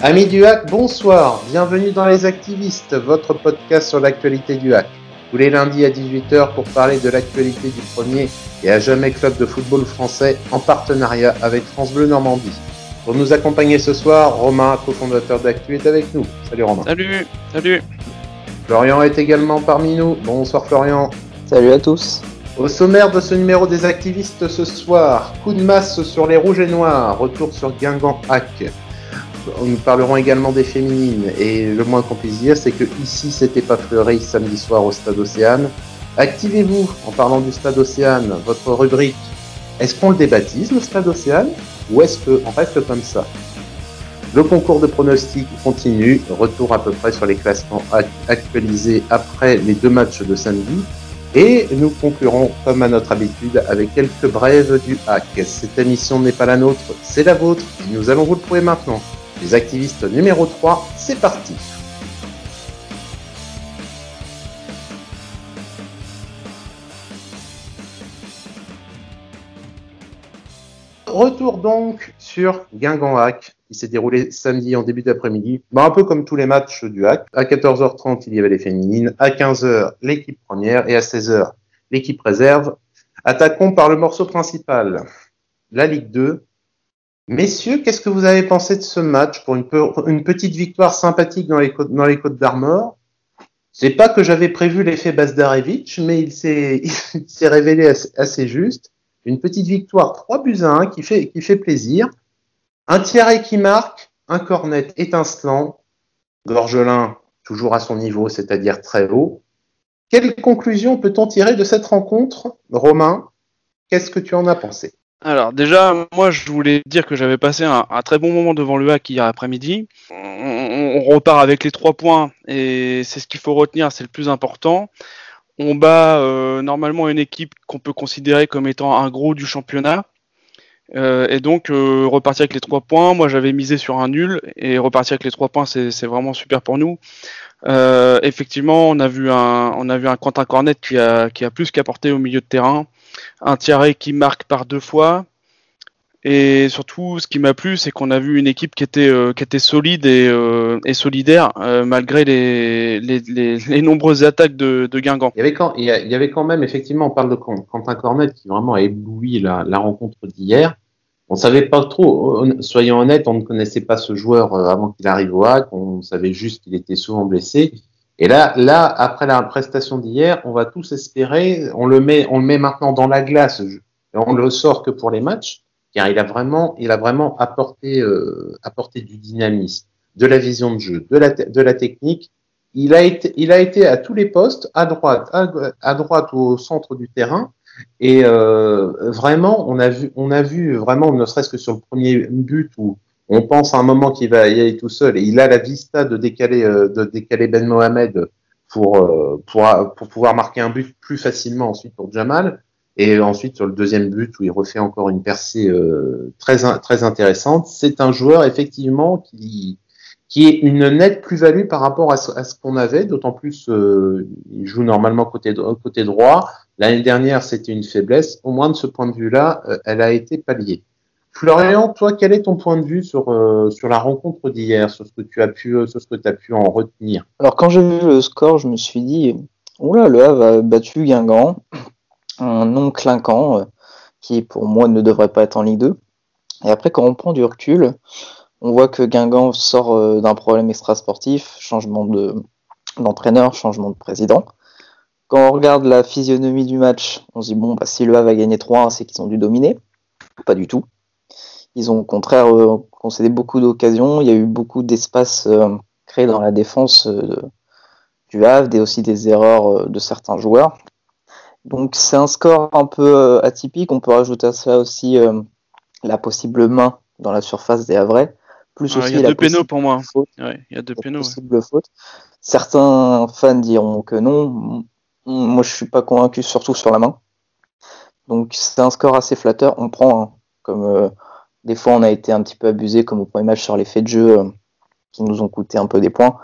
Amis du hack, bonsoir, bienvenue dans Les Activistes, votre podcast sur l'actualité du hack. Tous les lundis à 18h pour parler de l'actualité du premier et à jamais club de football français en partenariat avec France Bleu Normandie. Pour nous accompagner ce soir, Romain, cofondateur d'Actu, est avec nous. Salut Romain. Salut, salut. Florian est également parmi nous. Bonsoir Florian. Salut à tous. Au sommaire de ce numéro des activistes ce soir, coup de masse sur les rouges et noirs, retour sur Guingamp Hack. Nous parlerons également des féminines et le moins qu'on puisse dire c'est que ici c'était pas fleuri samedi soir au Stade Océane. Activez-vous en parlant du Stade Océane, votre rubrique. Est-ce qu'on le débaptise le Stade Océane ou est-ce qu'on reste comme ça? Le concours de pronostics continue, retour à peu près sur les classements actualisés après les deux matchs de samedi. Et nous conclurons, comme à notre habitude, avec quelques brèves du hack. Cette émission n'est pas la nôtre, c'est la vôtre, nous allons vous le prouver maintenant. Les activistes numéro 3, c'est parti Retour donc sur Guingamp Hack, qui s'est déroulé samedi en début d'après-midi. Bon, un peu comme tous les matchs du Hack. À 14h30, il y avait les féminines. À 15h, l'équipe première. Et à 16h, l'équipe réserve. Attaquons par le morceau principal. La Ligue 2. Messieurs, qu'est-ce que vous avez pensé de ce match pour une, petite victoire sympathique dans les côtes, d'Armor? C'est pas que j'avais prévu l'effet Bazdarevich, mais il s'est révélé assez, juste. Une petite victoire 3 buts à 1 qui fait, plaisir. Un Thierry qui marque, un cornet étincelant, Gorgelin toujours à son niveau, c'est-à-dire très haut. Quelle conclusion peut-on tirer de cette rencontre? Romain, qu'est-ce que tu en as pensé? Alors déjà, moi je voulais dire que j'avais passé un, très bon moment devant le hack hier après-midi. On, repart avec les trois points et c'est ce qu'il faut retenir, c'est le plus important. On bat euh, normalement une équipe qu'on peut considérer comme étant un gros du championnat. Euh, et donc euh, repartir avec les trois points. Moi j'avais misé sur un nul et repartir avec les trois points c'est vraiment super pour nous. Euh, effectivement on a vu un on a vu un Quentin Cornet qui a qui a plus qu'apporté au milieu de terrain, un Thierry qui marque par deux fois. Et surtout, ce qui m'a plu, c'est qu'on a vu une équipe qui était, qui était solide et, et solidaire malgré les, les, nombreuses attaques de, Guingamp. Il y, avait quand, il y avait quand même, effectivement, on parle de Quentin Cornet qui vraiment a ébloui la, rencontre d'hier. On savait pas trop, soyons honnêtes, on ne connaissait pas ce joueur euh, avant qu'il arrive au hack, on savait juste qu'il était souvent blessé. Et là, là, après la prestation d'hier, on va tous espérer, on le met, on le met maintenant dans la glace, on le sort que pour les matchs, car il a vraiment, il a vraiment apporté, euh, apporté du dynamisme, de la vision de jeu, de la, de la technique. Il a été, il a été à tous les postes, à droite, à droite ou au centre du terrain. Et euh, vraiment, on a vu, on a vu vraiment, ne serait-ce que sur le premier but où on pense à un moment qu'il va y aller tout seul et il a la vista de décaler, euh, de décaler Ben Mohamed pour, euh, pour, pour pouvoir marquer un but plus facilement ensuite pour Jamal. Et ensuite sur le deuxième but où il refait encore une percée euh, très très intéressante, c'est un joueur effectivement qui qui est une nette plus-value par rapport à ce, qu'on avait, d'autant plus euh, il joue normalement côté, côté droit. L'année dernière, c'était une faiblesse. Au moins de ce point de vue-là, elle a été palliée. Florian, toi, quel est ton point de vue sur, euh, sur la rencontre d'hier, sur ce que tu as pu, sur ce que pu en retenir? Alors, quand j'ai vu le score, je me suis dit, oula, le Havre a battu Guingamp, un nom clinquant, qui pour moi ne devrait pas être en Ligue 2. Et après, quand on prend du recul, on voit que Guingamp sort euh, d'un problème extrasportif, changement d'entraîneur, changement de président. Quand on regarde la physionomie du match, on se dit bon, bah, si le Havre a gagné 3-1, c'est qu'ils ont dû dominer. Pas du tout. Ils ont au contraire euh, concédé beaucoup d'occasions. Il y a eu beaucoup d'espace euh, créé dans la défense du Havre et aussi des erreurs de certains joueurs. Donc c'est un score un peu atypique. On peut rajouter à ça aussi la possible main dans la surface des Havrais il y a deux pénaux pour moi. il y a deux pénaux. Certains fans diront que non. Moi, je suis pas convaincu, surtout sur la main. Donc, c'est un score assez flatteur. On prend, hein, comme euh, des fois, on a été un petit peu abusé, comme au premier match sur les faits de jeu euh, qui nous ont coûté un peu des points.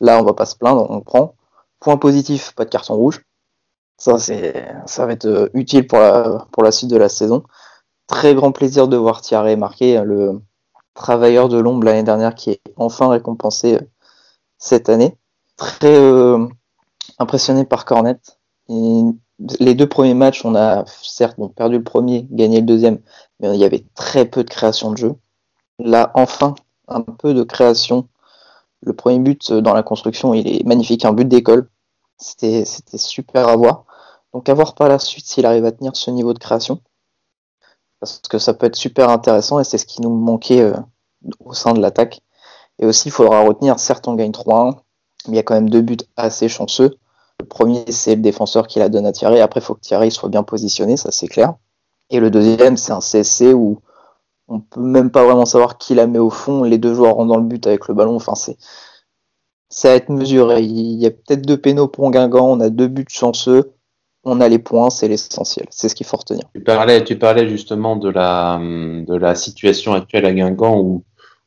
Là, on va pas se plaindre, on prend. Point positif, pas de carton rouge. Ça, c'est, va être euh, utile pour la, suite de la saison. Très grand plaisir de voir Thierry marquer le, travailleur de l'ombre l'année dernière qui est enfin récompensé cette année. Très impressionné par Cornet. Les deux premiers matchs, on a certes perdu le premier, gagné le deuxième, mais il y avait très peu de création de jeu. Là, enfin, un peu de création. Le premier but dans la construction, il est magnifique, un but d'école. C'était, c'était super à voir. Donc à voir par la suite s'il arrive à tenir ce niveau de création. Parce que ça peut être super intéressant et c'est ce qui nous manquait euh, au sein de l'attaque. Et aussi, il faudra retenir, certes, on gagne 3-1, mais il y a quand même deux buts assez chanceux. Le premier, c'est le défenseur qui la donne à Thierry. Après, il faut que Thierry soit bien positionné, ça c'est clair. Et le deuxième, c'est un CSC où on peut même pas vraiment savoir qui la met au fond. Les deux joueurs rentrent dans le but avec le ballon. Enfin, c'est ça à être mesuré. Il y a peut-être deux pénaux pour Guingamp. On a deux buts chanceux. On a les points, c'est l'essentiel. C'est ce qu'il faut retenir. Tu parlais, tu parlais justement de la, situation actuelle à Guingamp où,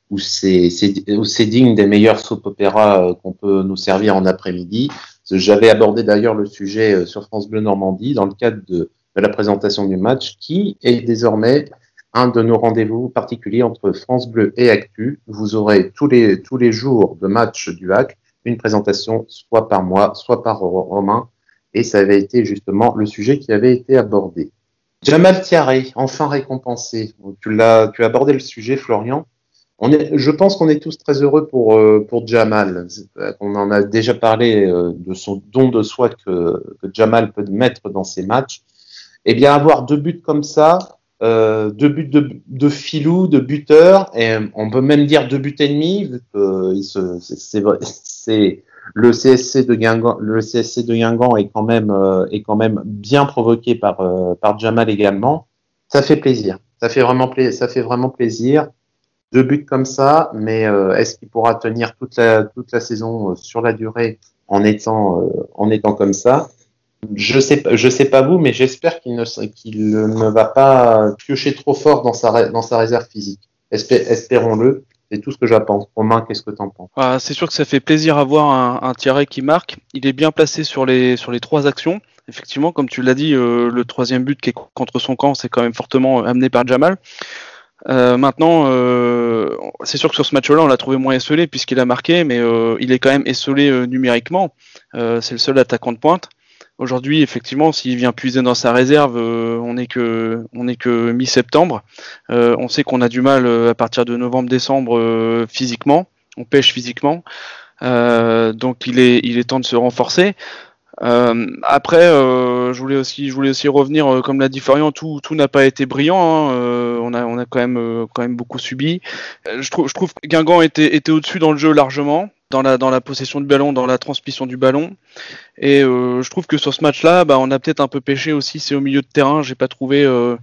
où c'est digne des meilleurs soap opéra euh, qu'on peut nous servir en après-midi. J'avais abordé d'ailleurs le sujet euh, sur France Bleu Normandie dans le cadre de, la présentation du match qui est désormais un de nos rendez-vous particuliers entre France Bleu et Actu. Vous aurez tous les, jours de match du HAC une présentation soit par moi, soit par Romain. Et ça avait été justement le sujet qui avait été abordé. Jamal Thierry, enfin récompensé. Tu l'as, tu as abordé le sujet, Florian. Je pense qu'on est tous très heureux pour, euh, pour Jamal. On en a déjà parlé euh, de son don de soi que, Jamal peut mettre dans ses matchs. Eh bien, avoir deux buts comme ça, euh, deux buts de, filou, de buteur, et on peut même dire deux buts et demi, vu que le CSC de Guingamp, est quand même bien provoqué par par Jamal également. Ça fait plaisir, ça fait vraiment plaisir. Deux buts comme ça, mais euh, est-ce qu'il pourra tenir toute la toute la saison sur la durée en étant en étant comme ça? Je sais, je sais pas vous, mais j'espère qu'il ne, qu'il ne va pas piocher trop fort dans sa, dans sa réserve physique. espérons-le. C'est tout ce que j'apprends. Romain, qu'est-ce que tu en penses? Ah, C'est sûr que ça fait plaisir à voir un, un Thierry qui marque. Il est bien placé sur les, sur les trois actions. Effectivement, comme tu l'as dit, euh, le troisième but qui est contre son camp, c'est quand même fortement euh, amené par Jamal. Euh, maintenant, euh, c'est sûr que sur ce match-là, on l'a trouvé moins esselé puisqu'il a marqué, mais euh, il est quand même esselé numériquement. c'est le seul attaquant de pointe. Aujourd'hui, effectivement, s'il vient puiser dans sa réserve, on n'est que, que mi-septembre. On sait qu'on a du mal à partir de novembre-décembre physiquement. On pêche physiquement. donc il est, il est temps de se renforcer. après, je voulais aussi, je voulais aussi revenir, comme l'a dit Florian, tout, tout n'a pas été brillant. Hein. on a, on a quand même, quand même beaucoup subi. je trouve, je trouve que Guingamp était, était au-dessus dans le jeu largement dans la, possession du ballon, dans la transmission du ballon. Et euh, je trouve que sur ce match-là, bah, on a peut-être un peu pêché aussi. C'est au milieu de terrain. J'ai pas trouvé, euh,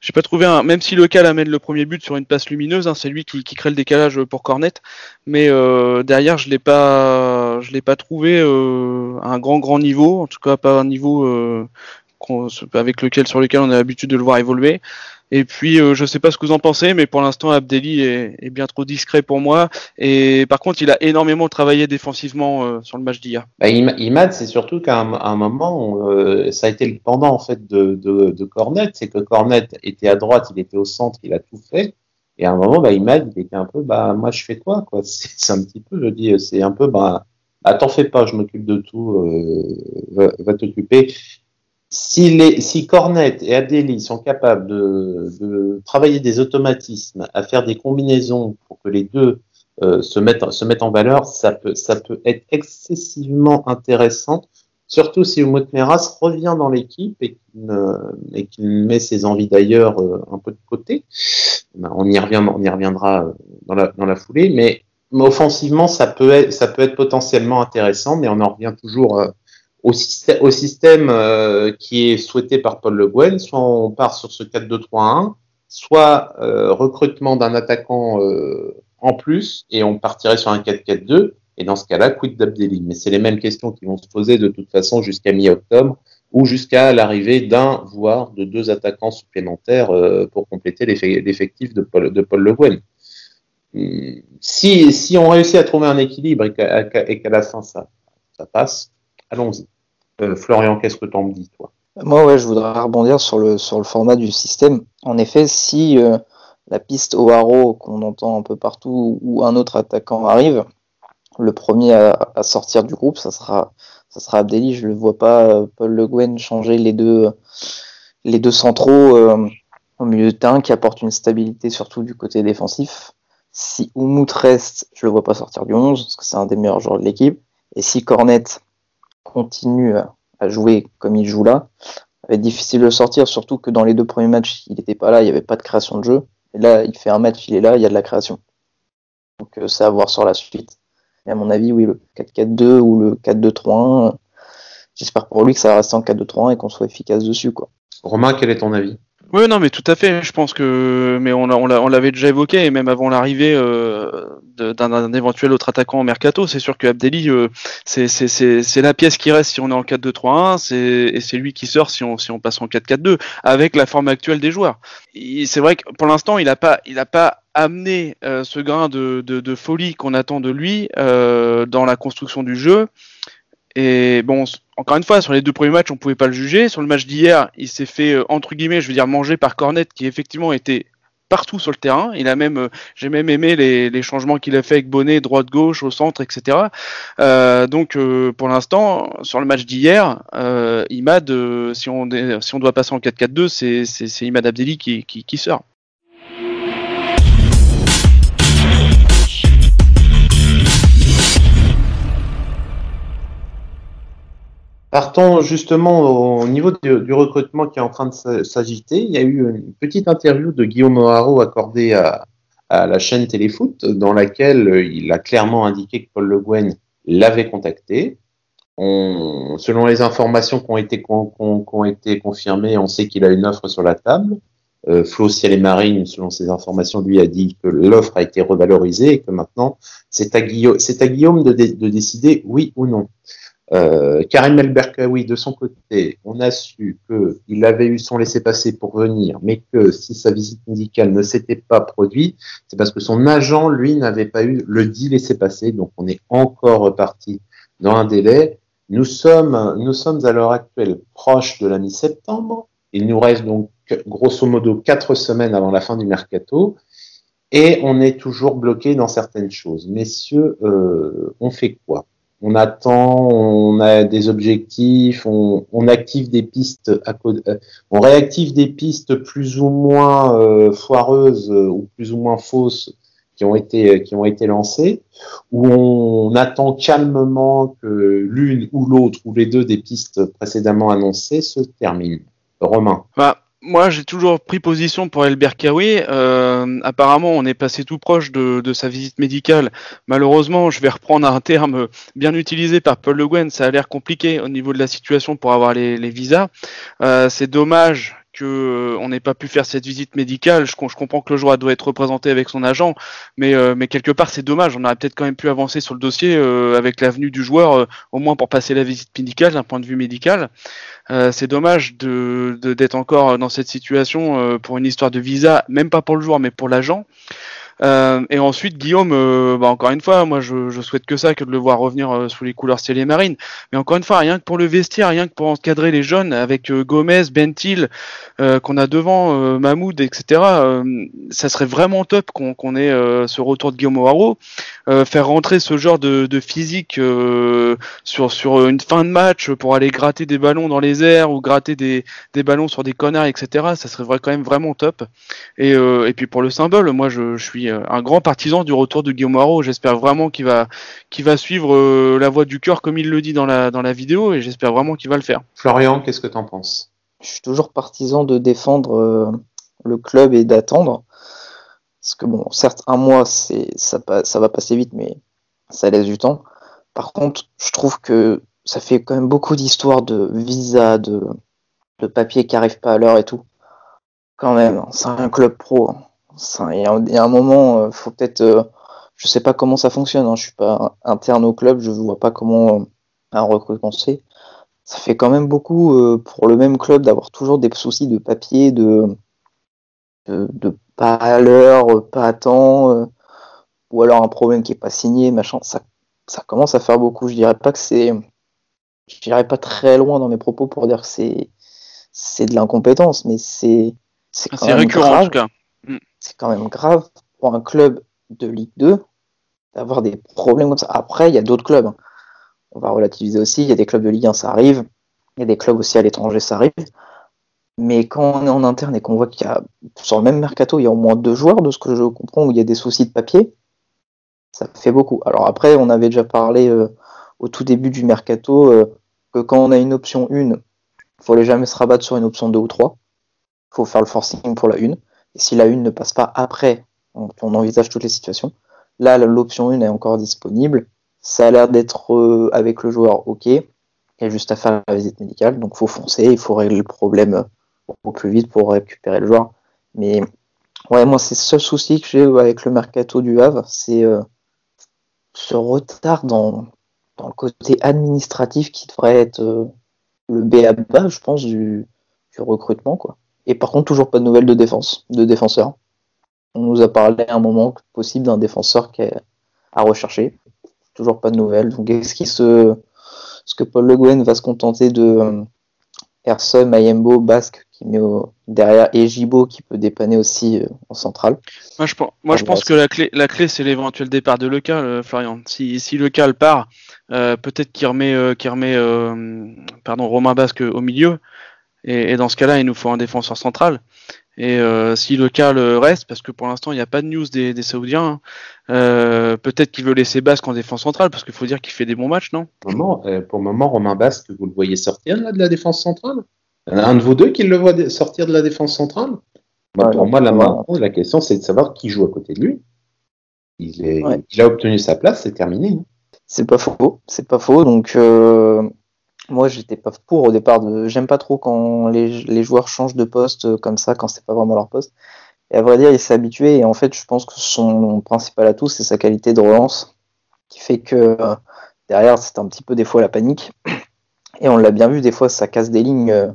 j'ai pas trouvé un. Même si le Cal amène le premier but sur une passe lumineuse, hein, c'est lui qui, crée le décalage pour Cornet. Mais euh, derrière, je l'ai pas, je l'ai pas trouvé à un grand grand niveau. En tout cas, pas un niveau avec lequel sur lequel on a l'habitude de le voir évoluer. Et puis, euh, je ne sais pas ce que vous en pensez, mais pour l'instant, Abdelli est, bien trop discret pour moi. Et par contre, il a énormément travaillé défensivement euh, sur le match d'hier. Bah, Imad, c'est surtout qu'à un, moment, euh, ça a été le pendant en fait de, de, Cornet, c'est que Cornet était à droite, il était au centre, il a tout fait. Et à un moment, bah, Imad, il était un peu, bah, moi, je fais quoi, C'est un petit peu, je dis, c'est un peu, bah, t'en fais pas, je m'occupe de tout, va t'occuper si, les, si Cornet et Adélie sont capables de, travailler des automatismes, à faire des combinaisons pour que les deux euh, se, mettent, en valeur, ça peut, être excessivement intéressant, surtout si Umut Meras revient dans l'équipe et qu'il qu met ses envies d'ailleurs euh, un peu de côté. Ben, on y, revient, on y reviendra euh, dans la, foulée, mais, offensivement, ça peut être potentiellement intéressant, mais on en revient toujours au, système, au système euh, qui est souhaité par Paul Le Guen, soit on part sur ce 4-2-3-1, soit euh, recrutement d'un attaquant euh, en plus et on partirait sur un 4-4-2. Et dans ce cas-là, quid d'Abdelli. Mais c'est les mêmes questions qui vont se poser de toute façon jusqu'à mi-octobre ou jusqu'à l'arrivée d'un, voire de deux attaquants supplémentaires euh, pour compléter l'effectif de Paul, de Paul Le Guen. Hum, si, si on réussit à trouver un équilibre et qu'à la fin ça, ça passe, allons-y. Euh, Florian, qu'est-ce que tu en dis, toi? Moi, ouais, je voudrais rebondir sur le, sur le format du système. En effet, si euh, la piste au haro qu'on entend un peu partout où un autre attaquant arrive, le premier à, sortir du groupe, ça sera, ça sera. Je ne vois pas euh, Paul Le Guen changer les deux, les deux centraux euh, au milieu de terrain qui apportent une stabilité surtout du côté défensif. Si Oumout reste, je le vois pas sortir du 11 parce que c'est un des meilleurs joueurs de l'équipe. Et si Cornet continue à, jouer comme il joue là, ça va être difficile de le sortir, surtout que dans les deux premiers matchs, il n'était pas là, il n'y avait pas de création de jeu. Et là, il fait un match, il est là, il y a de la création. Donc euh, c'est à voir sur la suite. Et à mon avis, oui, le 4-4-2 ou le 4-2-3-1, j'espère pour lui que ça va rester en 4-2-3-1 et qu'on soit efficace dessus. Quoi. Romain, quel est ton avis? Oui, non, mais tout à fait. Je pense que, mais on, on l'avait déjà évoqué, et même avant l'arrivée euh, d'un éventuel autre attaquant au mercato, c'est sûr que Abdelli, euh, c'est la pièce qui reste si on est en 4-2-3-1, et c'est lui qui sort si on, si on passe en 4-4-2, avec la forme actuelle des joueurs. C'est vrai que pour l'instant, il n'a pas, il a pas amené euh, ce grain de, de, de folie qu'on attend de lui euh, dans la construction du jeu. Et bon, encore une fois, sur les deux premiers matchs, on pouvait pas le juger. Sur le match d'hier, il s'est fait euh, entre guillemets, je veux dire, manger par Cornet, qui effectivement était partout sur le terrain. Il a même, euh, j'ai même aimé les, changements qu'il a fait avec Bonnet, droite, gauche, au centre, etc. Euh, donc, pour l'instant, sur le match d'hier, Imad, si on doit passer en 4-4-2, c'est Imad Abdelli qui sort. Partons justement au niveau du, recrutement qui est en train de s'agiter. Il y a eu une petite interview de Guillaume O'Haraud accordée à, la chaîne Téléfoot dans laquelle il a clairement indiqué que Paul Le Guen l'avait contacté. selon les informations qui ont été, confirmées, on sait qu'il a une offre sur la table. Euh, Flo Ciel et Marine, selon ces informations, lui a dit que l'offre a été revalorisée et que maintenant c'est à Guillaume, de, décider oui ou non. Euh, Karim El Berkaoui, de son côté, on a su qu'il avait eu son laissez-passer pour venir, mais que si sa visite médicale ne s'était pas produite, c'est parce que son agent, lui, n'avait pas eu le dit laissez-passer. Donc, on est encore reparti dans un délai. Nous sommes, nous sommes à l'heure actuelle proches de la mi-septembre. Il nous reste donc grosso modo quatre semaines avant la fin du mercato. Et on est toujours bloqué dans certaines choses. Messieurs, euh, on fait quoi? On attend, on a des objectifs, on, active des pistes, euh, on réactive des pistes plus ou moins euh, foireuses euh, ou plus ou moins fausses qui ont été qui ont été lancées, ou on attend calmement que l'une ou l'autre ou les deux des pistes précédemment annoncées se terminent. Romain. Bah, moi, j'ai toujours pris position pour El Berkaoui. Euh, apparemment, on est passé tout proche de, sa visite médicale. Malheureusement, je vais reprendre un terme bien utilisé par Paul Le Guen. Ça a l'air compliqué au niveau de la situation pour avoir les, visas. Euh, c'est dommage que euh, on n'ait pas pu faire cette visite médicale. Je, comprends que le joueur doit être représenté avec son agent, mais, euh, mais quelque part c'est dommage. On aurait peut-être quand même pu avancer sur le dossier euh, avec l'avenue du joueur, au moins pour passer la visite médicale d'un point de vue médical. c'est dommage de d'être encore dans cette situation pour une histoire de visa, même pas pour le joueur, mais pour l'agent. Euh, et ensuite, Guillaume, euh, bah, encore une fois, moi je, souhaite que ça, que de le voir revenir euh, sous les couleurs ciel et marine. Mais encore une fois, rien que pour le vestiaire, rien que pour encadrer les jeunes avec Gomez, Bentil, qu'on a devant, Mahmoud, etc. ça serait vraiment top qu'on ait ce retour de Guillaume O'Haraud. Faire rentrer ce genre de, de physique sur, sur une fin de match pour aller gratter des ballons dans les airs ou gratter des, des ballons sur des connards, etc. Ça serait quand même vraiment top. Et, et puis pour le symbole, moi je, je suis euh, un grand partisan du retour de Guillaume Moreau. J'espère vraiment qu'il va, qu'il va suivre euh, la voie du cœur comme il le dit dans la, dans la vidéo et j'espère vraiment qu'il va le faire. Florian, qu'est-ce que tu en penses? Je suis toujours partisan de défendre euh, le club et d'attendre. Parce que bon, certes, un mois, c'est, ça, va passer vite, mais ça laisse du temps. Par contre, je trouve que ça fait quand même beaucoup d'histoires de visa, de, papier qui n'arrive pas à l'heure et tout. Quand même, hein, c'est un club pro. Hein. Il y, a un moment, euh, faut peut-être. Euh, je sais pas comment ça fonctionne. Hein, je suis pas interne au club, je vois pas comment euh, un recrutement fait. Ça fait quand même beaucoup pour le même club d'avoir toujours des soucis de papier, de, pas à l'heure, pas à temps, ou alors un problème qui est pas signé, machin. Ça, ça commence à faire beaucoup. Je dirais pas que c'est, je dirais pas très loin dans mes propos pour dire que c'est, c'est de l'incompétence, mais c'est, c'est récurrent en tout cas. Mm. C'est quand même grave pour un club de Ligue 2 d'avoir des problèmes comme ça. Après, il y a d'autres clubs. Hein. On va relativiser aussi. Il y a des clubs de Ligue 1, ça arrive. Il y a des clubs aussi à l'étranger, ça arrive. Mais quand on est en interne et qu'on voit qu'il y a, sur le même mercato, il y a au moins deux joueurs, de ce que je comprends, où il y a des soucis de papier, ça fait beaucoup. Alors après, on avait déjà parlé euh, au tout début du mercato euh, que quand on a une option 1, il faut jamais se rabattre sur une option 2 ou 3. Il faut faire le forcing pour la 1. Et si la 1 ne passe pas après, on, on envisage toutes les situations. Là, l'option 1 est encore disponible. Ça a l'air d'être euh, avec le joueur OK. Il y a juste à faire la visite médicale. Donc, il faut foncer. Il faut régler le problème au plus vite pour récupérer le joueur. Mais ouais, moi, c'est le seul souci que j'ai avec le mercato du Havre. C'est euh, ce retard dans, le côté administratif qui devrait être euh, le B à bas, je pense, du, recrutement. Quoi. Et par contre, toujours pas de nouvelles de défense, de défenseur. On nous a parlé à un moment possible d'un défenseur qui est à rechercher. Toujours pas de nouvelles. Donc, est-ce qu'il se. ce que Paul Le Guen va se contenter de Erson, Mayembo, Basque qui met derrière et Gibo qui peut dépanner aussi euh, en centrale. Moi je, pense, moi, je pense que la clé, la clé c'est l'éventuel départ de Lecal, euh, Florian. Si, si Lecal part, euh, peut-être qu'il remet, remet pardon, Romain Basque au milieu. Et, dans ce cas-là, il nous faut un défenseur central. Et euh, si le cas reste, parce que pour l'instant il n'y a pas de news des, Saoudiens, hein, euh, peut-être qu'il veut laisser Basque en défense centrale, parce qu'il faut dire qu'il fait des bons matchs, non? Pour le, moment, euh, pour le moment, Romain Basque, vous le voyez sortir là, de la défense centrale? Un de vous deux qui le voit sortir de la défense centrale? Bah, Pour moi, la, la question c'est de savoir qui joue à côté de lui. Il, est, il a obtenu sa place, c'est terminé. Hein. C'est pas faux, c'est pas faux. Donc moi, j'étais pas pour au départ. De... J'aime pas trop quand les, joueurs changent de poste euh, comme ça, quand c'est pas vraiment leur poste. Et à vrai dire, il s'est habitué. Et en fait, je pense que son principal atout, c'est sa qualité de relance, qui fait que euh, derrière, c'est un petit peu des fois la panique. Et on l'a bien vu, des fois, ça casse des lignes euh,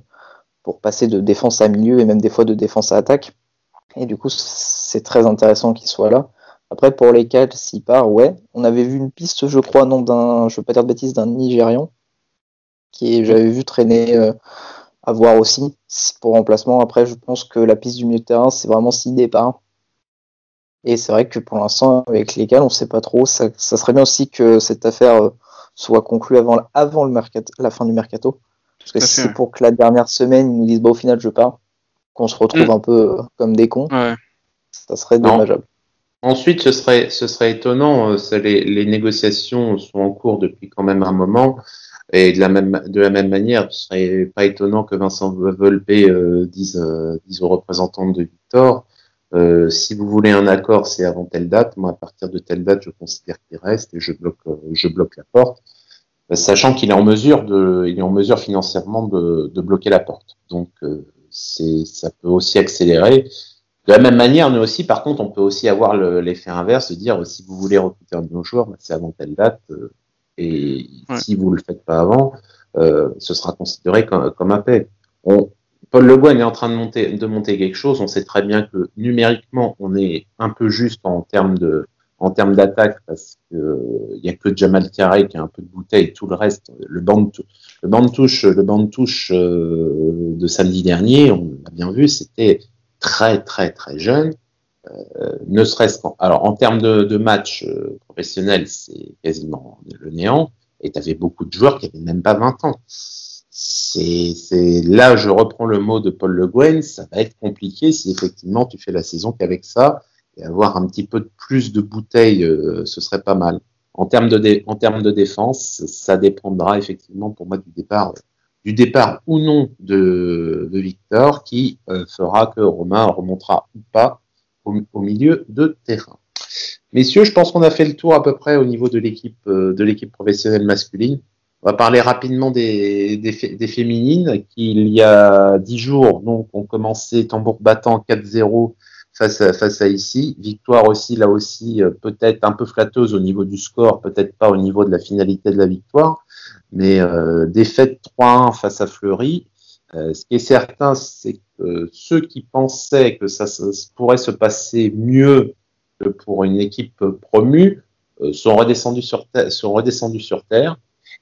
pour passer de défense à milieu et même des fois de défense à attaque. Et du coup, c'est très intéressant qu'il soit là. Après, pour les quatre, s'il part, ouais. On avait vu une piste, je crois, non, d'un, je veux pas dire de bêtises, d'un Nigérian qui j'avais vu traîner euh, à voir aussi pour remplacement. Après, je pense que la piste du milieu de terrain, c'est vraiment six départs. Et c'est vrai que pour l'instant, avec lesquels on ne sait pas trop. Ça, serait bien aussi que cette affaire euh, soit conclue avant, avant le mercato, la fin du mercato. Parce que si c'est pour que la dernière semaine, ils nous disent bah, au final, je pars, qu'on se retrouve mm. un peu euh, comme des cons, ça serait dommageable. Ensuite, ce serait, ce serait étonnant, les, les, négociations sont en cours depuis quand même un moment. Et de la même, de la même manière, ce serait pas étonnant que Vincent Volpe euh, dise, euh, dise aux représentants de Victor, euh, si vous voulez un accord, c'est avant telle date. Moi, à partir de telle date, je considère qu'il reste et je bloque, je bloque la porte, sachant qu'il est en mesure de, il est en mesure financièrement de, de bloquer la porte. Donc, c'est, ça peut aussi accélérer. De la même manière, nous aussi, par contre, on peut aussi avoir l'effet inverse, de dire si vous voulez recruter un de nos joueurs, bah, c'est avant telle date. Et si vous ne le faites pas avant, euh, ce sera considéré comme, comme un paix. Paul Le Guen est en train de monter, de monter quelque chose. On sait très bien que numériquement, on est un peu juste en termes de, en termes d'attaque parce qu'il n'y a que Jamal Carré qui a un peu de bouteille, tout le reste, le banc de, le banc de touche, le banc de touche euh, de samedi dernier, on l'a bien vu, c'était très très très jeune. Euh, ne serait-ce qu'en alors en termes de, de match euh, professionnel, c'est quasiment le néant. Et tu avais beaucoup de joueurs qui avaient même pas 20 ans. C'est, là, je reprends le mot de Paul Le Guen, ça va être compliqué si effectivement tu fais la saison qu'avec ça et avoir un petit peu de plus de bouteilles, euh, ce serait pas mal. En termes de, en termes de défense, ça dépendra effectivement pour moi du départ, du départ ou non de, de Victor, qui fera que Romain remontera ou pas au, milieu de terrain. Messieurs, je pense qu'on a fait le tour à peu près au niveau de l'équipe euh, de l'équipe professionnelle masculine. On va parler rapidement des, des, féminines qui, il y a dix jours, donc, ont commencé tambour battant 4-0 face à, face à ici. Victoire aussi, là aussi, euh, peut-être un peu flatteuse au niveau du score, peut-être pas au niveau de la finalité de la victoire, mais euh, défaite 3-1 face à Fleury. Euh, ce qui est certain, c'est que ceux qui pensaient que ça, pourrait se passer mieux que pour une équipe promue euh, sont redescendus sur terre,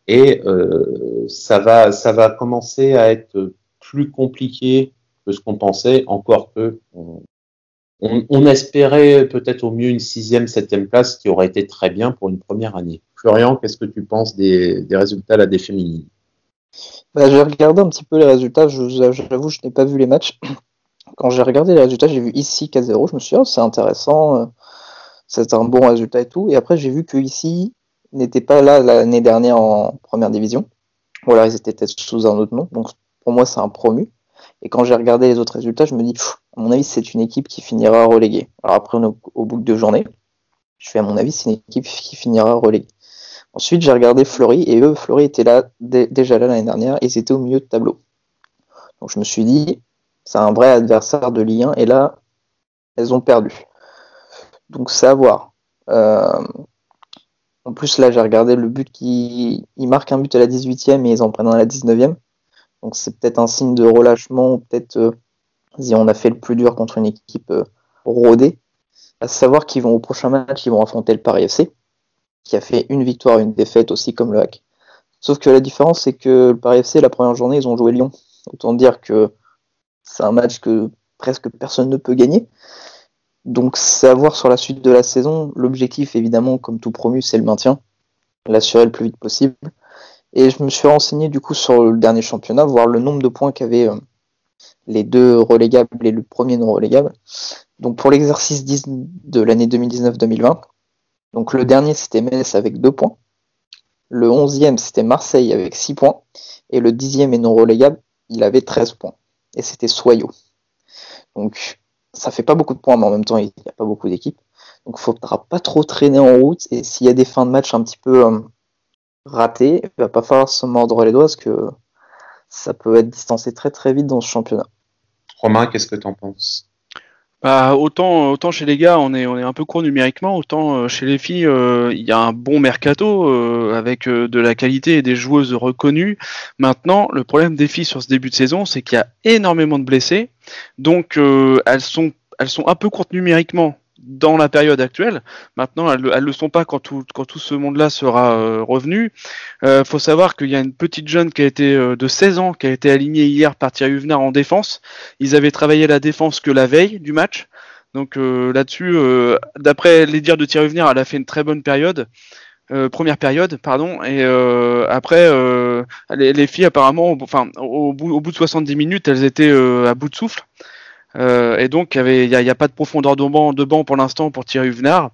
et euh, ça va ça va commencer à être plus compliqué que ce qu'on pensait encore que on, espérait peut-être au mieux une sixième, septième place, qui aurait été très bien pour une première année. Florian, qu'est-ce que tu penses des, résultats là, des féminines bah, J'ai regardé un petit peu les résultats, j'avoue, je n'ai pas vu les matchs. Quand j'ai regardé les résultats, j'ai vu ici 4-0, je me suis dit, oh, c'est intéressant, euh, c'est un bon résultat et tout. Et après, j'ai vu que ici n'était pas là l'année dernière en première division. Ou alors ils étaient peut-être sous un autre nom. Donc pour moi, c'est un promu. Et quand j'ai regardé les autres résultats, je me dis, à mon avis, c'est une équipe qui finira reléguée. Alors après, au bout de deux journées, je fais à mon avis, c'est une équipe qui finira reléguée. Ensuite, j'ai regardé Fleury, et eux, Fleury était là déjà là l'année dernière, et ils étaient au milieu de tableau. Donc je me suis dit, c'est un vrai adversaire de Ligue 1, et là, elles ont perdu. Donc c'est à voir. Euh, en plus, là, j'ai regardé le but qui. Ils marquent un but à la 18e et ils en prennent un à la 19e. Donc c'est peut-être un signe de relâchement, peut-être euh, on a fait le plus dur contre une équipe euh, rodée. À savoir qu'ils vont au prochain match, ils vont affronter le Paris FC, qui a fait une victoire une défaite aussi comme le hack. Sauf que la différence, c'est que le Paris FC, la première journée, ils ont joué Lyon. Autant dire que c'est un match que presque personne ne peut gagner. Donc c'est à voir sur la suite de la saison. L'objectif, évidemment, comme tout promu, c'est le maintien. L'assurer le plus vite possible. Et je me suis renseigné du coup sur le dernier championnat, voir le nombre de points qu'avaient euh, les deux relégables et le premier non relégable. Donc pour l'exercice de l'année 2019-2020, donc le dernier c'était Metz avec 2 points, le 11e c'était Marseille avec 6 points, et le 10e et non relégable, il avait 13 points. Et c'était Soyaux. Donc ça fait pas beaucoup de points, mais en même temps il n'y a pas beaucoup d'équipes. Donc il faudra pas trop traîner en route, et s'il y a des fins de match un petit peu euh, ratées, il va pas falloir se mordre les doigts parce que ça peut être distancé très très vite dans ce championnat. Romain, qu'est-ce que tu en penses? Bah, autant, autant chez les gars, on est, on est un peu court numériquement, autant euh, chez les filles, euh, il y a un bon mercato euh, avec de la qualité et des joueuses reconnues. Maintenant, le problème des filles sur ce début de saison, c'est qu'il y a énormément de blessés, donc elles sont, elles sont un peu courtes numériquement dans la période actuelle. Maintenant, elles, ne le sont pas quand tout, quand tout ce monde-là sera euh, revenu. Euh, faut savoir qu'il y a une petite jeune qui a été euh, de 16 ans, qui a été alignée hier par Thierry Huvenard en défense. Ils avaient travaillé la défense que la veille du match. Donc euh, là-dessus, d'après les dires de Thierry Huvenard, elle a fait une très bonne période. première période, pardon, et après les, les, filles apparemment, enfin au bout, au bout de 70 minutes, elles étaient à bout de souffle. Euh, et donc, il n'y a, pas de profondeur de banc, pour l'instant pour Thierry Huvenard.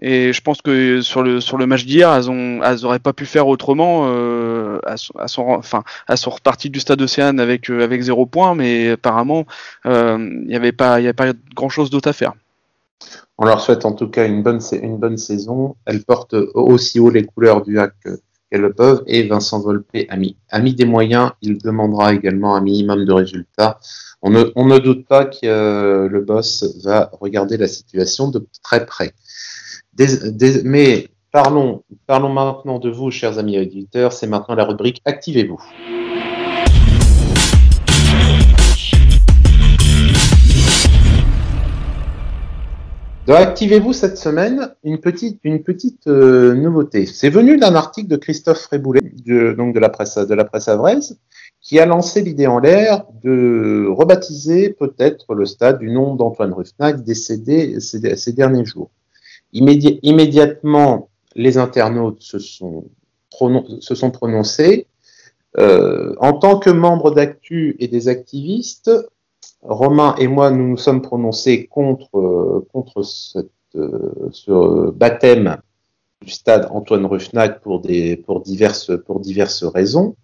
Et je pense que sur le, sur le match d'hier, elles, ont, elles auraient pas pu faire autrement euh, à, son, à, enfin, à son reparti du stade Océane avec, euh, avec zéro point, mais apparemment, il n'y avait pas, pas grand chose d'autre à faire. On leur souhaite en tout cas une bonne, une bonne saison. Elles portent aussi haut les couleurs du hack qu'elles le peuvent. Et Vincent Volpe a mis, a mis des moyens. Il demandera également un minimum de résultats on ne, doute pas que euh, le boss va regarder la situation de très près. mais parlons, parlons maintenant de vous, chers amis auditeurs. C'est maintenant la rubrique Activez-vous. Activez-vous cette semaine une petite, euh, nouveauté. C'est venu d'un article de Christophe Fréboulet, de, donc de la presse, de la presse avraise, qui a lancé l'idée en l'air de rebaptiser peut-être le stade du nom d'Antoine Ruffnac décédé ces, derniers jours. immédiatement, les internautes se sont, se sont prononcés. Euh, en tant que membre d'Actu et des activistes, Romain et moi, nous nous sommes prononcés contre, contre cette, euh, ce baptême du stade Antoine Ruffnac pour, des, pour, diverses, pour diverses raisons.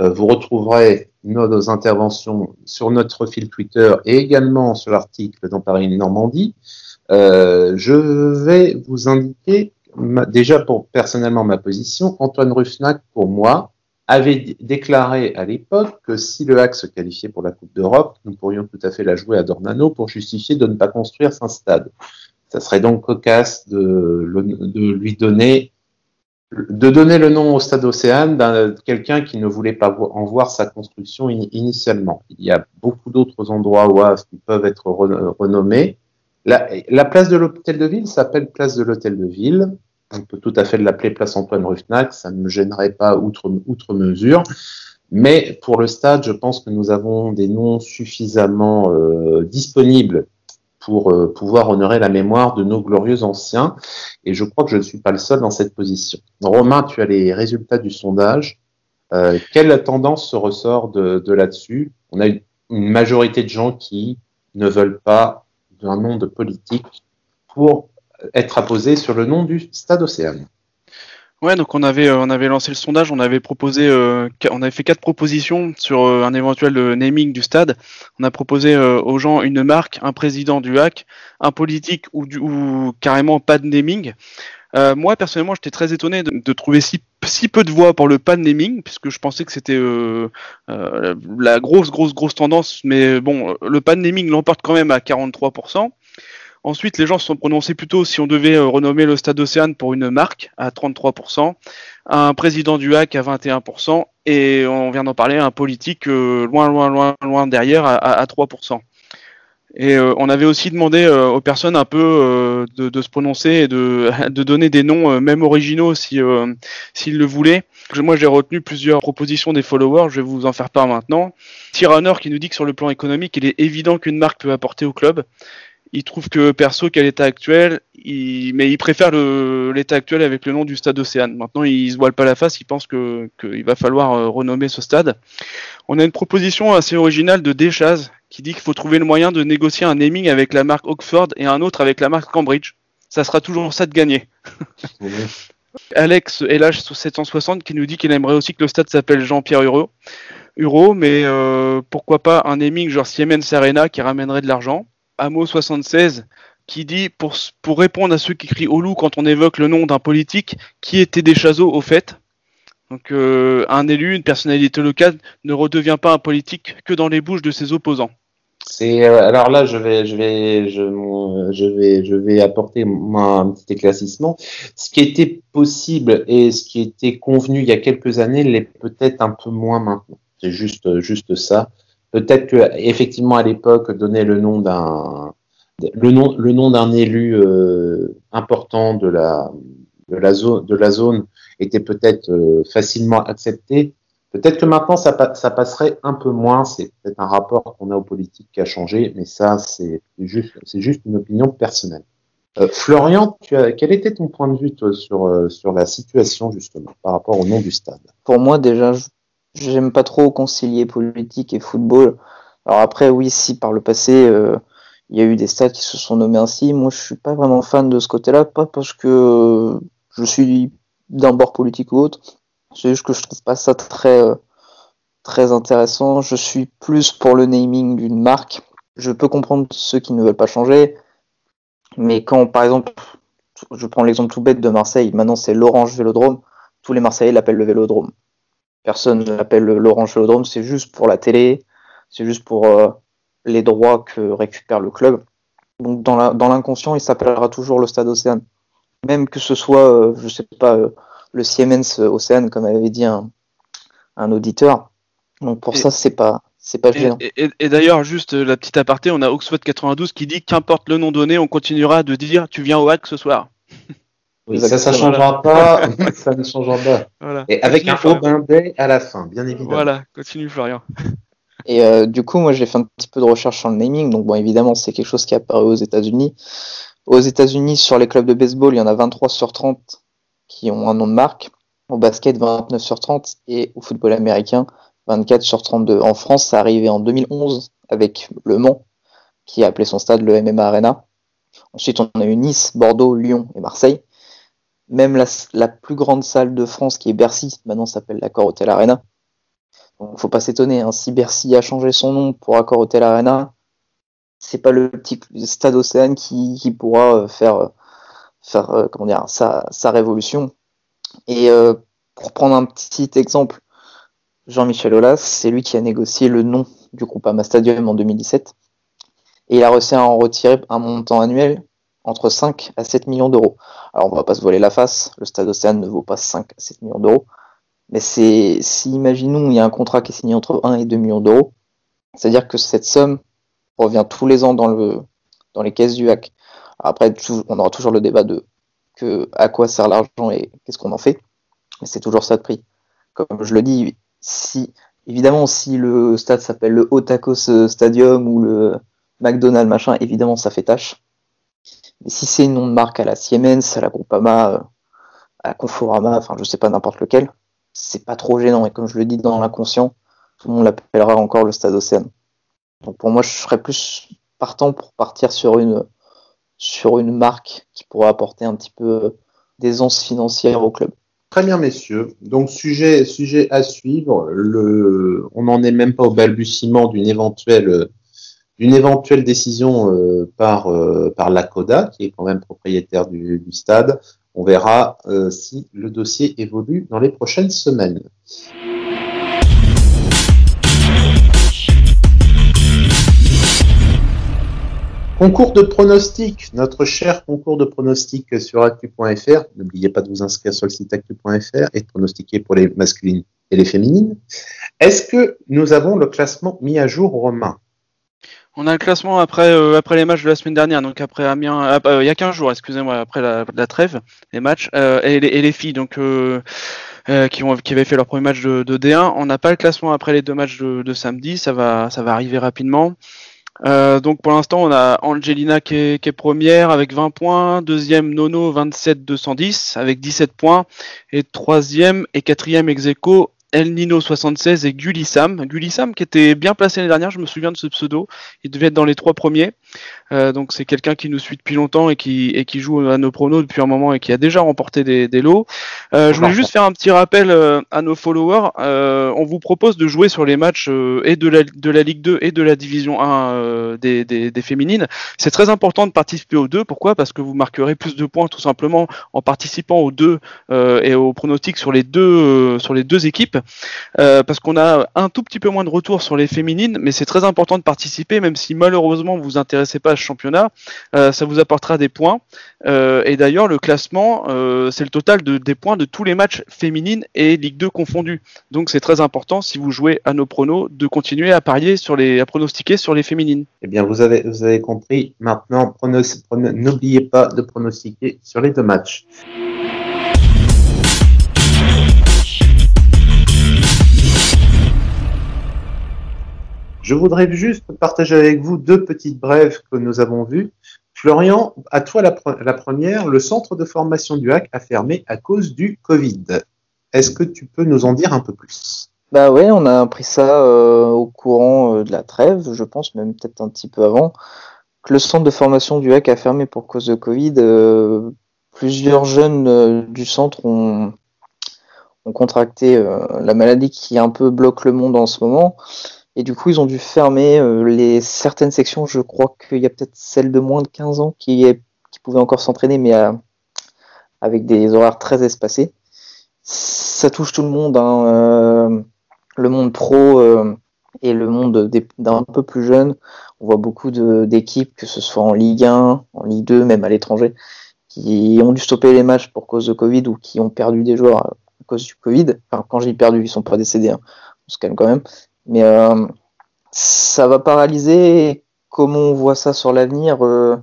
Euh, vous retrouverez nos, interventions sur notre fil Twitter et également sur l'article dans Paris Normandie. Euh, je vais vous indiquer déjà pour personnellement ma position. Antoine Ruffnac, pour moi, avait déclaré à l'époque que si le HAC se qualifiait pour la Coupe d'Europe, nous pourrions tout à fait la jouer à Dornano pour justifier de ne pas construire un stade. Ça serait donc cocasse de, lui donner de donner le nom au stade Océane d'un quelqu'un qui ne voulait pas en voir sa construction initialement. Il y a beaucoup d'autres endroits où qui peuvent être renommés. La, la, place de l'hôtel de ville s'appelle place de l'hôtel de ville. On peut tout à fait l'appeler place Antoine Ruffnac, ça ne me gênerait pas outre, mesure. Mais pour le stade, je pense que nous avons des noms suffisamment euh, disponibles pour euh, pouvoir honorer la mémoire de nos glorieux anciens. Et je crois que je ne suis pas le seul dans cette position. Romain, tu as les résultats du sondage. Euh, quelle tendance se ressort de, de là-dessus? On a une majorité de gens qui ne veulent pas d'un nom de politique pour être apposé sur le nom du Stade Océane. Ouais, donc on avait euh, on avait lancé le sondage, on avait proposé euh, on avait fait quatre propositions sur euh, un éventuel naming du stade. On a proposé aux gens une marque, un président du hack, un politique ou, carrément pas de naming. moi personnellement, j'étais très étonné de, trouver si, si peu de voix pour le pas de naming, puisque je pensais que c'était la grosse grosse grosse tendance. Mais bon, le pas de naming l'emporte quand même à 43%. Ensuite, les gens se sont prononcés plutôt si on devait euh, renommer le Stade Océane pour une marque à 33%, un président du HAC à 21%, et on vient d'en parler, un politique euh, loin, loin, loin, loin derrière à, 3%. Et euh, on avait aussi demandé aux personnes un peu de, se prononcer et de, de donner des noms même originaux si s'ils le voulaient. Moi, j'ai retenu plusieurs propositions des followers. Je vais vous en faire part maintenant. Tyranner qui nous dit que sur le plan économique, il est évident qu'une marque peut apporter au club il trouve que perso qu'à l'état actuel, il, mais il préfère l'état actuel avec le nom du stade Océane. Maintenant, il se voile pas la face, il pense que qu'il va falloir euh, renommer ce stade. On a une proposition assez originale de Deschaz qui dit qu'il faut trouver le moyen de négocier un naming avec la marque Oxford et un autre avec la marque Cambridge. Ça sera toujours ça de gagner. Alex LH760 qui nous dit qu'il aimerait aussi que le stade s'appelle Jean-Pierre Huro. Euro, mais euh, pourquoi pas un naming genre Siemens Arena qui ramènerait de l'argent. Amo76 qui dit pour, pour répondre à ceux qui crient au loup quand on évoque le nom d'un politique, qui était des chaseaux au fait? Donc euh, un élu, une personnalité locale ne redevient pas un politique que dans les bouches de ses opposants. C'est euh, alors là je vais je vais je, je vais je vais apporter un petit éclaircissement. Ce qui était possible et ce qui était convenu il y a quelques années l'est peut-être un peu moins maintenant. C'est juste juste ça. Peut-être que effectivement à l'époque donner le nom d'un le nom le nom d'un élu euh, important de la de la zone de la zone était peut-être euh, facilement accepté. Peut-être que maintenant ça, ça passerait un peu moins. C'est peut-être un rapport qu'on a aux politiques qui a changé, mais ça c'est juste c'est juste une opinion personnelle. Euh, Florian, tu as, quel était ton point de vue toi, sur sur la situation justement par rapport au nom du stade? Pour moi déjà, j'aime pas trop concilier politique et football. Alors après, oui, si par le passé, euh, il y a eu des stades qui se sont nommés ainsi, moi je suis pas vraiment fan de ce côté-là, pas parce que je suis d'un bord politique ou autre, c'est juste que je trouve pas ça très, euh, très intéressant. Je suis plus pour le naming d'une marque. Je peux comprendre ceux qui ne veulent pas changer, mais quand, par exemple, je prends l'exemple tout bête de Marseille, maintenant c'est l'Orange Vélodrome, tous les Marseillais l'appellent le Vélodrome. Personne ne l'appelle l'Orange Vélodrome, c'est juste pour la télé, c'est juste pour euh, les droits que récupère le club. Donc dans l'inconscient, il s'appellera toujours le Stade Océane. Même que ce soit, euh, je sais pas, euh, le Siemens Océane, comme avait dit un, auditeur. Donc pour ça, c'est pas, c'est pas gênant. Et, d'ailleurs, juste la petite aparté, on a Oxford 92 qui dit qu'importe le nom donné, on continuera de dire tu viens au hack ce soir. Oui, ça, ça changera pas. ça ne changera pas. Et avec un Aubin à la fin, bien évidemment. Voilà, continue Florian. Et euh, du coup, moi, j'ai fait un petit peu de recherche sur le naming. Donc, bon, évidemment, c'est quelque chose qui apparaît aux États-Unis. Aux États-Unis, sur les clubs de baseball, il y en a 23 sur 30 qui ont un nom de marque. Au basket, 29 sur 30. Et au football américain, 24 sur 32. En France, ça arrivé en 2011 avec Le Mans, qui a appelé son stade le MMA Arena. Ensuite, on a eu Nice, Bordeaux, Lyon et Marseille. Même la, plus grande salle de France, qui est Bercy, maintenant s'appelle l'Accor Hotel Arena. Donc, faut pas s'étonner. Hein. Si Bercy a changé son nom pour Accor Hotel Arena, c'est pas le petit stade Océane qui, pourra euh, faire, faire euh, comment dire, sa, révolution. Et euh, pour prendre un petit exemple, Jean-Michel Aulas, c'est lui qui a négocié le nom du groupe Ama Stadium en 2017. Et il a réussi à en retirer un montant annuel entre 5 à 7 millions d'euros. Alors on va pas se voiler la face, le Stade Océane ne vaut pas 5 à 7 millions d'euros, mais c'est si imaginons il y a un contrat qui est signé entre 1 et 2 millions d'euros, c'est-à-dire que cette somme revient tous les ans dans le dans les caisses du hack. Après on aura toujours le débat de que à quoi sert l'argent et qu'est-ce qu'on en fait, mais c'est toujours ça de prix. Comme je le dis, si évidemment si le stade s'appelle le Otakos Stadium ou le McDonald's, machin, évidemment, ça fait tâche. Si c'est une nom de marque à la Siemens, à la Groupama, euh, à la Conforama, enfin, je sais pas, n'importe lequel, c'est pas trop gênant. Et comme je le dis dans l'inconscient, tout le monde l'appellera encore le Stade Océane. Donc pour moi, je serais plus partant pour partir sur une, sur une marque qui pourrait apporter un petit peu d'aisance financière au club. Très bien, messieurs. Donc, sujet, sujet à suivre. On n'en est même pas au balbutiement d'une éventuelle, d'une éventuelle décision euh, par, euh, par la CODA, qui est quand même propriétaire du, du stade. On verra euh, si le dossier évolue dans les prochaines semaines. Concours de pronostics, notre cher concours de pronostics sur actu.fr. N'oubliez pas de vous inscrire sur le site actu.fr et de pronostiquer pour les masculines et les féminines. Est-ce que nous avons le classement mis à jour, Romain? On a le classement après, euh, après les matchs de la semaine dernière, donc après Amiens, euh, euh, il y a 15 jours, excusez-moi, après la, trêve, les matchs, et, les, filles, donc. qui, ont, qui avaient fait leur premier match de, D1. On n'a pas le classement après les deux matchs de, samedi, ça va, arriver rapidement. Euh, donc pour l'instant, on a Angelina qui est, première avec 20 points, deuxième Nono 27 210 avec 17 points et troisième et quatrième Execo El Nino 76 et Gulissam. Gulissam qui était bien placé l'année dernière, je me souviens de ce pseudo. Il devait être dans les trois premiers. Euh, donc c'est quelqu'un qui nous suit depuis longtemps et qui, joue à nos pronos depuis un moment et qui a déjà remporté des, des lots. Euh, je voulais juste faire un petit rappel euh, à nos followers. On vous propose de jouer sur les matchs et de la, Ligue 2 et de la Division 1 des, féminines. C'est très important de participer aux deux. Pourquoi? Parce que vous marquerez plus de points tout simplement en participant aux deux et aux pronostics sur les deux équipes. Parce qu'on a un tout petit peu moins de retours sur les féminines, mais c'est très important de participer, même si malheureusement vous vous intéressez pas à ce championnat, euh, ça vous apportera des points. Euh, et d'ailleurs, le classement, euh, c'est le total de, des points de tous les matchs féminines et Ligue 2 confondus. Donc c'est très important, si vous jouez à nos pronos, de continuer à parier sur les, à pronostiquer sur les féminines. Eh bien, vous avez, vous avez compris. Maintenant, n'oubliez pas de pronostiquer sur les deux matchs. Je voudrais juste partager avec vous deux petites brèves que nous avons vues. Florian, à toi la, première, le centre de formation du HAC a fermé à cause du Covid. Est-ce que tu peux nous en dire un peu plus? Bah ouais, on a appris ça euh, au courant euh, de la trêve, je pense même peut-être un petit peu avant, que le centre de formation du HAC a fermé pour cause de Covid. Euh, plusieurs jeunes du centre ont, ont contracté la maladie qui un peu bloque le monde en ce moment. Et du coup, ils ont dû fermer euh, les certaines sections. Je crois qu'il y a peut-être celle de moins de 15 ans qui, est, pouvait encore s'entraîner, mais euh, avec des horaires très espacés. Ça touche tout le monde, hein, euh, le monde pro et le monde d'un peu plus jeune. On voit beaucoup d'équipes, que ce soit en Ligue 1, en Ligue 2, même à l'étranger, qui ont dû stopper les matchs pour cause de Covid ou qui ont perdu des joueurs à cause du Covid. Enfin, quand j'ai perdu, ils sont pas décédés, hein. on se calme quand même. Mais euh, ça va paralyser. Comment on voit ça sur l'avenir euh,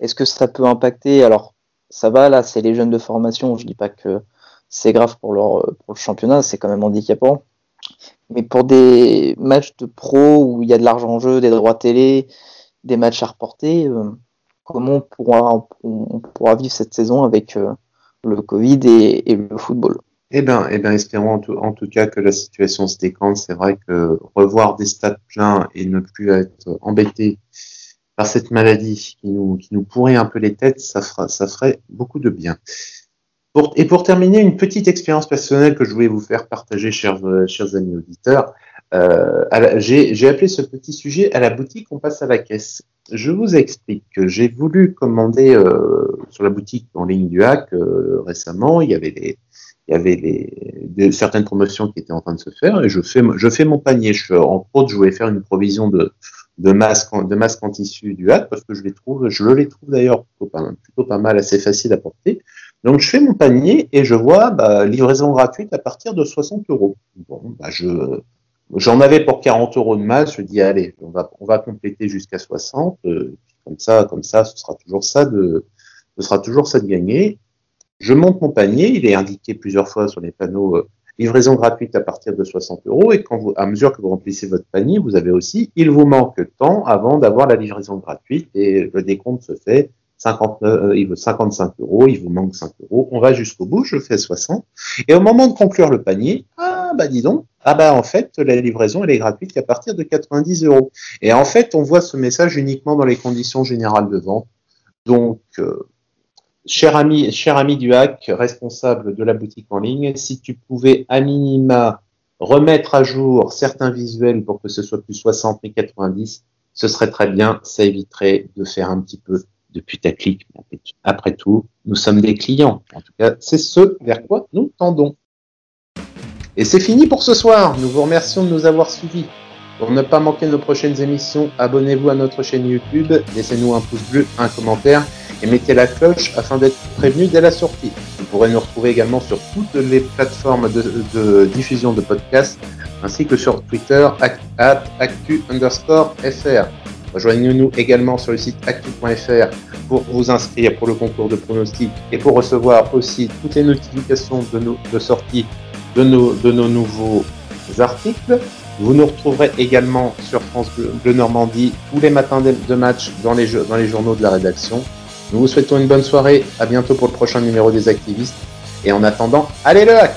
Est-ce que ça peut impacter? Alors, ça va, là, c'est les jeunes de formation. Je dis pas que c'est grave pour, leur, pour le championnat, c'est quand même handicapant. Mais pour des matchs de pro où il y a de l'argent en jeu, des droits télé, des matchs à reporter, euh, comment on pourra, on pourra vivre cette saison avec le Covid et le football? Eh bien, eh ben, espérons en tout, cas que la situation se décante. C'est vrai que revoir des stades pleins et ne plus être embêté par cette maladie qui nous, qui nous pourrait un peu les têtes, ça, fera, ça ferait beaucoup de bien. Et pour terminer, une petite expérience personnelle que je voulais vous faire partager, chers, chers amis auditeurs. Euh, j'ai appelé ce petit sujet à la boutique, on passe à la caisse. Je vous explique que j'ai voulu commander euh, sur la boutique en ligne du hack euh, récemment. Il y avait des, il y avait des, certaines promotions qui étaient en train de se faire et je fais, je fais mon panier. Je, entre autres, je voulais faire une provision de, de masques, de masques en tissu du HAC parce que je les trouve, je les trouve d'ailleurs plutôt pas, mal, assez facile à porter. Donc je fais mon panier et je vois bah, livraison gratuite à partir de 60 euros. Bon, bah, je, j'en avais pour 40 euros de masse. Je dis allez, on va, on va compléter jusqu'à 60. Euh, comme ça, comme ça, ce sera toujours ça de, ce sera toujours ça de gagner. Je monte mon panier, il est indiqué plusieurs fois sur les panneaux euh, livraison gratuite à partir de 60 euros et quand vous, à mesure que vous remplissez votre panier, vous avez aussi, il vous manque temps avant d'avoir la livraison gratuite et le décompte se fait 59, euh, il veut 55 euros, il vous manque 5 euros, on va jusqu'au bout, je fais 60. Et au moment de conclure le panier, ah bah dis donc, ah bah en fait la livraison elle est gratuite qu'à partir de 90 euros. Et en fait on voit ce message uniquement dans les conditions générales de vente. Donc euh, cher ami, cher ami du hack, responsable de la boutique en ligne, si tu pouvais à minima remettre à jour certains visuels pour que ce soit plus 60 mais 90, ce serait très bien, ça éviterait de faire un petit peu de putaclic. Après tout, nous sommes des clients. En tout cas, c'est ce vers quoi nous tendons. Et c'est fini pour ce soir. Nous vous remercions de nous avoir suivis. Pour ne pas manquer nos prochaines émissions, abonnez-vous à notre chaîne YouTube, laissez-nous un pouce bleu, un commentaire et mettez la cloche afin d'être prévenu dès la sortie. Vous pourrez nous retrouver également sur toutes les plateformes de, diffusion de podcasts ainsi que sur Twitter at actu underscore fr. Rejoignez-nous également sur le site actu.fr pour vous inscrire pour le concours de pronostics et pour recevoir aussi toutes les notifications de, nos, sortie de nos nouveaux articles. Vous nous retrouverez également sur France Bleu, Normandie tous les matins de, match dans les, journaux de la rédaction. Nous vous souhaitons une bonne soirée, à bientôt pour le prochain numéro des activistes. Et en attendant, allez le hack